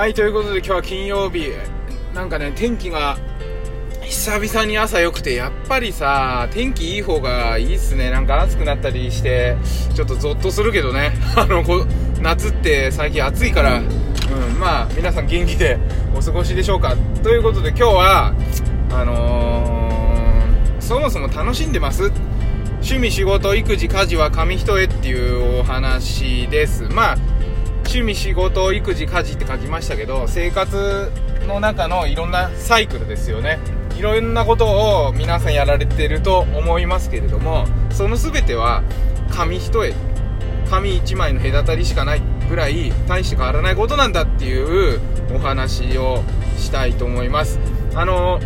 はい、ということで今日は金曜日、なんかね、天気が久々に朝良くて、やっぱりさ、天気いい方がいいっすね。なんか暑くなったりして、ちょっとゾッとするけどね。あの、こ夏って最近暑いから、うん、まあ、皆さん元気でお過ごしでしょうか。ということで今日は、あのー、そもそも楽しんでます？趣味、仕事、育児、家事は紙一重っていうお話です。まあ、趣味、仕事、育児、家事って書きましたけど、生活の中のいろんなサイクルですよね。いろんなことを皆さんやられてると思いますけれども、その全ては紙一重。紙一枚の隔たりしかないぐらい大して変わらないことなんだっていうお話をしたいと思います。あの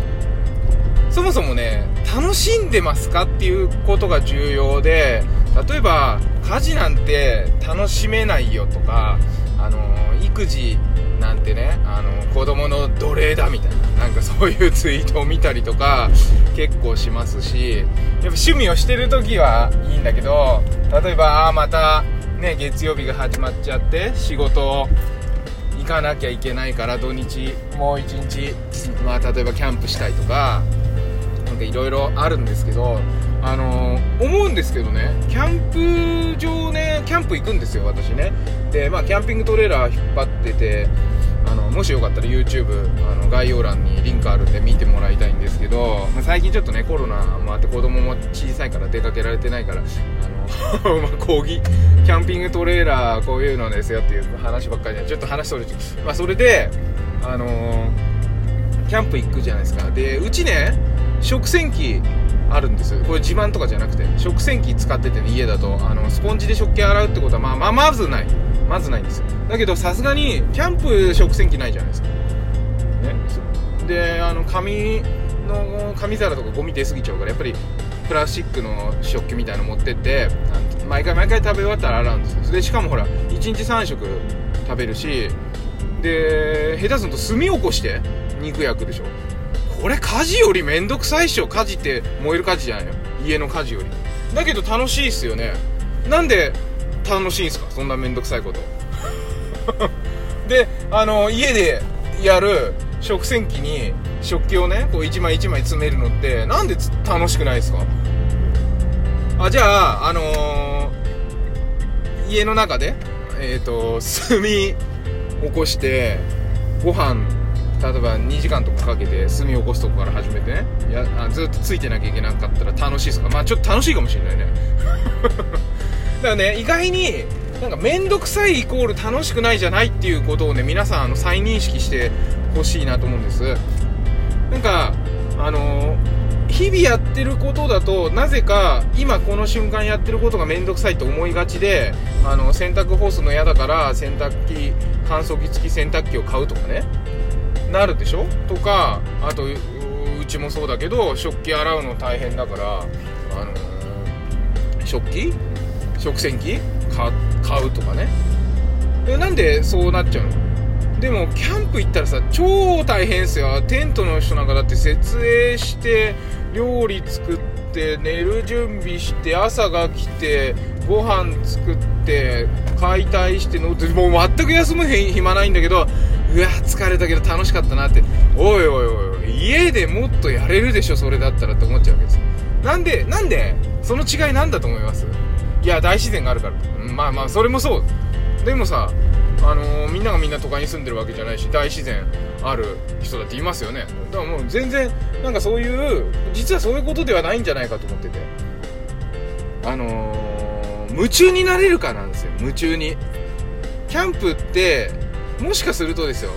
そもそもね、楽しんでますかっていうことが重要で、例えば、家事なんて楽しめないよとか、あの、育児なんてね、あの、子供の奴隷だみたいな、なんかそういうツイートを見たりとか、結構しますし、やっぱ趣味をしてる時はいいんだけど、例えば、あ、また、ね、月曜日が始まっちゃって、仕事、行かなきゃいけないから土日もう一日、まあ、例えばキャンプしたいとかなんかいろいろあるんですけど、あの、思うんですけどねキャンプ場ねキャンプ行くんですよ私ね。でまあキャンピングトレーラー引っ張っててあのもしよかったら YouTube あの概要欄にリンクあるんで見てもらいたいんですけど、まあ、最近ちょっとねコロナもあって子供も小さいから出かけられてないからあの まあ講義キャンピングトレーラーこういうのですよっていう話ばっかりでちょっと話それちまあそれであの、キャンプ行くじゃないですか。でうちね食洗機あるんですこれ自慢とかじゃなくて食洗機使っててね家だと。あのスポンジで食器洗うってことはまあまあまずない。まずないんですよ。だけどさすがにキャンプ食洗機ないじゃないですか。ね。であの紙の紙皿とかゴミ出過ぎちゃうからやっぱりプラスチックの食器みたいなの持ってって毎回毎回食べ終わったら洗うんですよ。でしかもほら1日3食食べるしで下手すると炭起こして肉焼くでしょこれ家事よりめんどくさいっしょ。家事って燃える家事じゃないよ家の家事より。だけど楽しいっすよね。なんで楽しいんすか？そんなめんどくさいこと。であの家でやる食洗機に食器をねこう一枚一枚詰めるのってなんで楽しくないですか？あじゃああのー、家の中でえっ、ー、と炭起こしてご飯例えば2時間とかかけて炭起こすとこから始めてね。やあずっとついてなきゃいけなかったら楽しいですか。まあちょっと楽しいかもしれないね。だからね意外になんか面倒くさいイコール楽しくないじゃないっていうことをね皆さんあの再認識してほしいなと思うんです。なんかあのー、日々やってることだとなぜか今この瞬間やってることが面倒くさいと思いがちであの洗濯干すの嫌だから洗濯機乾燥機付き洗濯機を買うとかね。なるでしょ？とかあとうちもそうだけど食器洗うの大変だからあのー、食器？食洗機？買うとかね。でなんでそうなっちゃうの？でもキャンプ行ったらさ超大変ですよ。テントの人なんかだって設営して料理作って寝る準備して朝が来てご飯作って解体してのもう全く休む暇ないんだけどうわ疲れたけど楽しかったなって。おいおいおい家でもっとやれるでしょそれだったらって思っちゃうわけです。なんでなんでその違いなんだと思います？いや大自然があるから。まあまあそれもそう。でもさあのー、みんながみんな都会に住んでるわけじゃないし大自然ある人だっていますよね。だからもう全然なんかそういう実はそういうことではないんじゃないかと思ってて。あのー、夢中になれるかなんですよ夢中に。キャンプってもしかするとですよ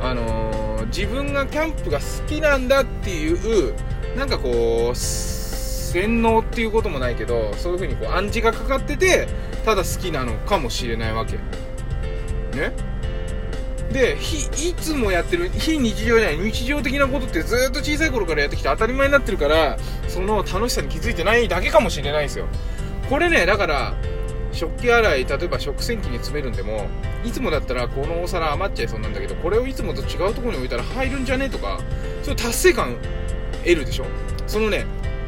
あのー、自分がキャンプが好きなんだっていうなんかこう洗脳っていうこともないけどそういう風にこう暗示がかかっててただ好きなのかもしれないわけ。ね？でいつもやってる非日常じゃない日常的なことってずっと小さい頃からやってきて当たり前になってるからその楽しさに気づいてないだけかもしれないんですよ。これねだから食器洗い例えば食洗機に詰めるんでもいつもだったらこのお皿余っちゃいそうなんだけどこれをいつもと違うところに置いたら入るんじゃね？とかそういう達成感得るでしょ？そのね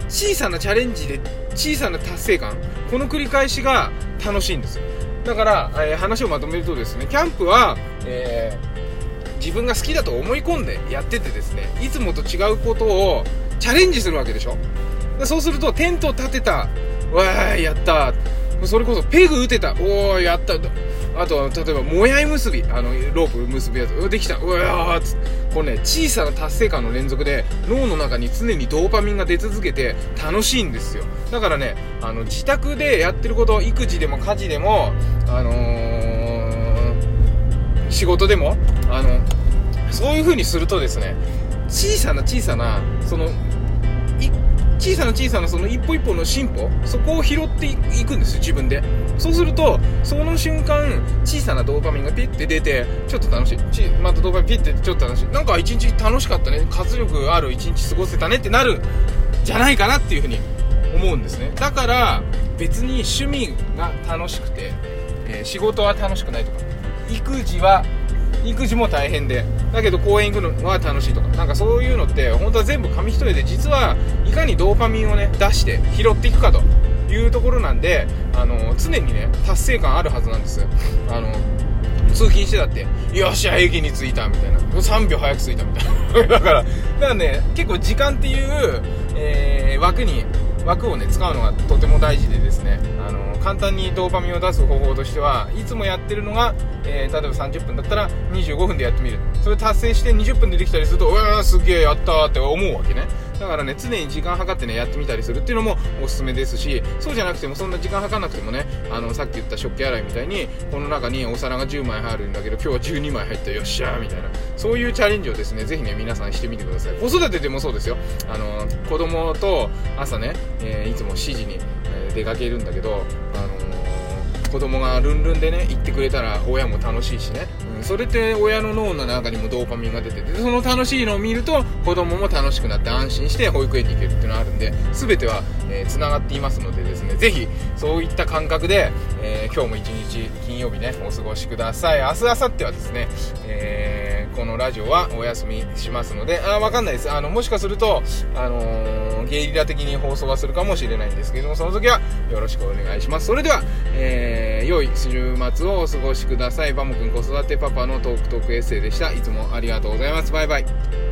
小さなチャレンジで小さな達成感この繰り返しが楽しいんですだから、えー、話をまとめるとですねキャンプは、え自分が好きだと思い込んでやっててですねいつもと違うことをチャレンジするわけでしょ？そうするとテントを立てたわーやったそれこそペグ打てた。おーやったあと例えばもやい結び。あのロープ結ぶやつ。できた。うわーっつこれね小さな達成感の連続で脳の中に常にドーパミンが出続けて楽しいんですよ。だからねあの自宅でやってること育児でも家事でもあのー、仕事でもあのそういう風にするとですね小さな小さなその小さな小さなその一歩一歩の進歩そこを拾っていくんですよ自分で。そうするとその瞬間小さなドーパミンがピッて出てちょっと楽しい。またドーパミンピッてちょっと楽しい。なんか一日楽しかったね。活力ある一日過ごせたねってなるじゃないかなっていうふうに思うんですね。だから別に趣味が楽しくて、えー、仕事は楽しくないとか育児は育児も大変で。だけど公園行くのは楽しいとか。なんかそういうのって本当は全部紙一重で実はいかにドーパミンをね出して拾っていくかというところなんであの常にね達成感あるはずなんです。あの通勤してたってよっしゃ駅に着いたみたいな。3秒早く着いたみたいな。だからだからね結構時間っていう、えー、枠に枠をね使うのがとても大事でですねあの簡単にドーパミンを出す方法としてはいつもやってるのが、えー、例えば30分だったら25分でやってみる。それ達成して20分でできたりするとうわーすげえやったーって思うわけね。だからね常に時間計ってねやってみたりするっていうのもおすすめですしそうじゃなくてもそんな時間計らなくてもねあのさっき言った食器洗いみたいにこの中にお皿が10枚入るんだけど今日は12枚入ったよっしゃーみたいなそういうチャレンジをですねぜひね皆さんしてみてください。子育てでもそうですよ。あの子供と朝ね、えー、いつも7時に、出かけるんだけどあの、子供がルンルンでね行ってくれたら親も楽しいしね。それって親の脳の中にもドーパミンが出ててその楽しいのを見ると子供も楽しくなって安心して保育園に行けるっていうのがあるんで全てはつな、えー、がっていますのでですねぜひそういった感覚で、えー、今日も一日金曜日ねお過ごしください。明日明後日はですね、えー、このラジオはお休みしますのであわかんないです。あのもしかするとあの、ゲリラ的に放送はするかもしれないんですけどもその時はよろしくお願いします。それでは、え、良い週末をお過ごしください。バモくん子育てパパのトークトークエッセイでした。いつもありがとうございます。バイバイ。